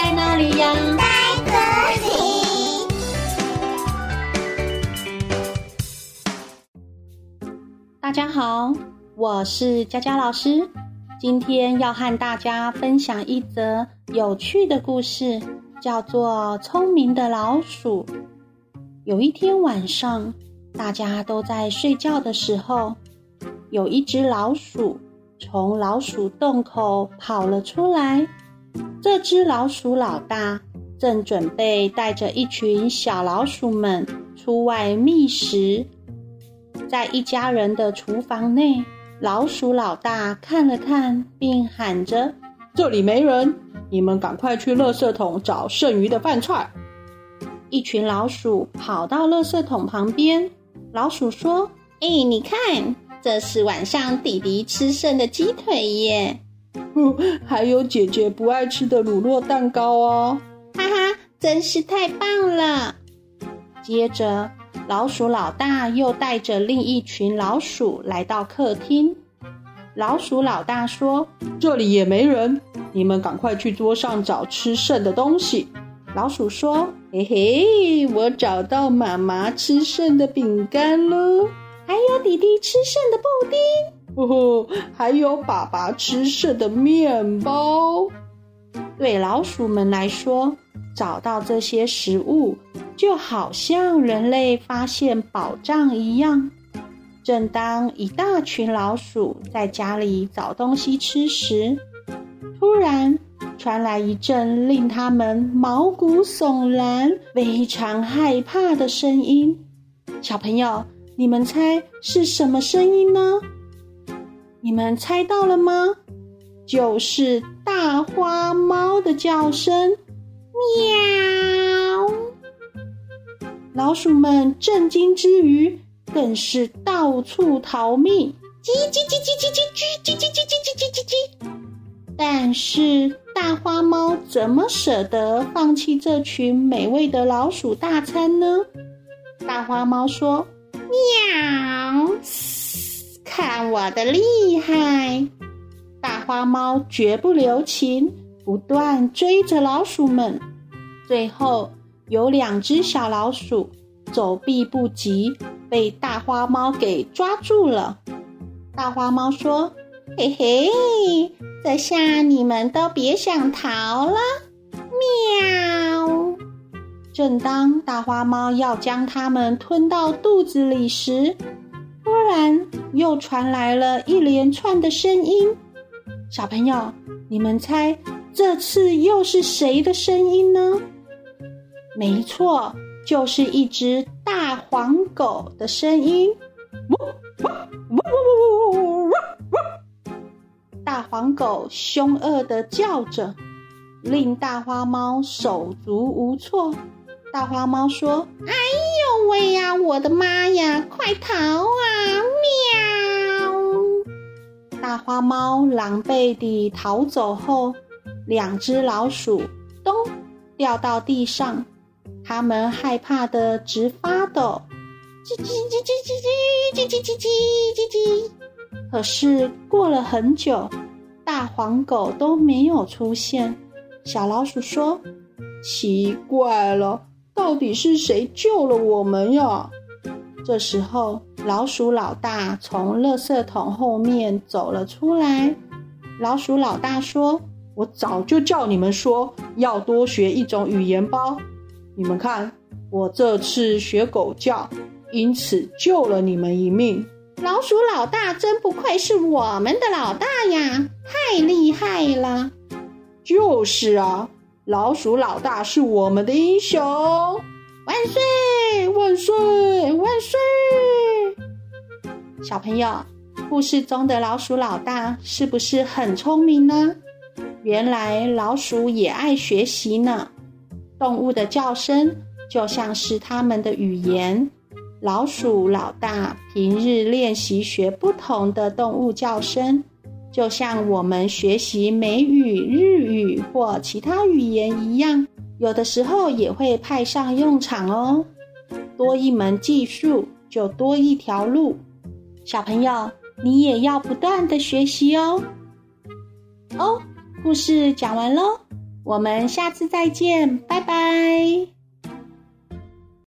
在哪里呀？在这里。大家好，我是佳佳老师，今天要和大家分享一则有趣的故事，叫做《聪明的老鼠》。有一天晚上，大家都在睡觉的时候，有一只老鼠从老鼠洞口跑了出来。这只老鼠老大正准备带着一群小老鼠们出外觅食。在一家人的厨房内，老鼠老大看了看，并喊着：“这里没人，你们赶快去垃圾桶找剩余的饭菜。”一群老鼠跑到垃圾桶旁边。老鼠说：“哎，你看，这是晚上弟弟吃剩的鸡腿耶！哼，还有姐姐不爱吃的乳酪蛋糕哦！哈哈，真是太棒了！”接着。老鼠老大又带着另一群老鼠来到客厅。老鼠老大说：“这里也没人，你们赶快去桌上找吃剩的东西。”老鼠说：“嘿嘿，我找到妈妈吃剩的饼干了，还有弟弟吃剩的布丁，呵呵，还有爸爸吃剩的面包。”对老鼠们来说，找到这些食物，就好像人类发现宝藏一样。正当一大群老鼠在家里找东西吃时，突然传来一阵令他们毛骨悚然、非常害怕的声音。小朋友，你们猜是什么声音呢？你们猜到了吗？就是大花猫的叫声，喵！老鼠们震惊之余，更是到处逃命，叽叽叽叽叽叽叽叽叽叽叽叽叽叽。但是大花猫怎么舍得放弃这群美味的老鼠大餐呢？大花猫说：“喵，看我的厉害！”大花猫绝不留情，不断追着老鼠们。最后，有两只小老鼠走避不及，被大花猫给抓住了。大花猫说：“嘿嘿，这下你们都别想逃了。”喵。正当大花猫要将它们吞到肚子里时，突然又传来了一连串的声音。小朋友，你们猜这次又是谁的声音呢？没错，就是一只大黄狗的声音。大黄狗凶恶地叫着，令大花猫手足无措。大花猫说：“哎呦喂呀，我的妈呀，快逃啊！”喵大花猫狼狈地逃走后，两只老鼠咚掉到地上，它们害怕得直发抖，叽叽叽叽叽叽叽叽叽叽叽叽。可是过了很久，大黄狗都没有出现。小老鼠说：“奇怪了，到底是谁救了我们呀？”这时候，老鼠老大从垃圾桶后面走了出来。老鼠老大说：“我早就叫你们说要多学一种语言包。你们看，我这次学狗叫，因此救了你们一命。”老鼠老大真不愧是我们的老大呀，太厉害了！就是啊，老鼠老大是我们的英雄。万岁！万岁！万岁！小朋友，故事中的老鼠老大是不是很聪明呢？原来老鼠也爱学习呢。动物的叫声就像是他们的语言。老鼠老大平日练习学不同的动物叫声，就像我们学习美语、日语或其他语言一样。有的时候也会派上用场哦，多一门技术就多一条路。小朋友，你也要不断的学习哦。哦，故事讲完喽，我们下次再见，拜拜。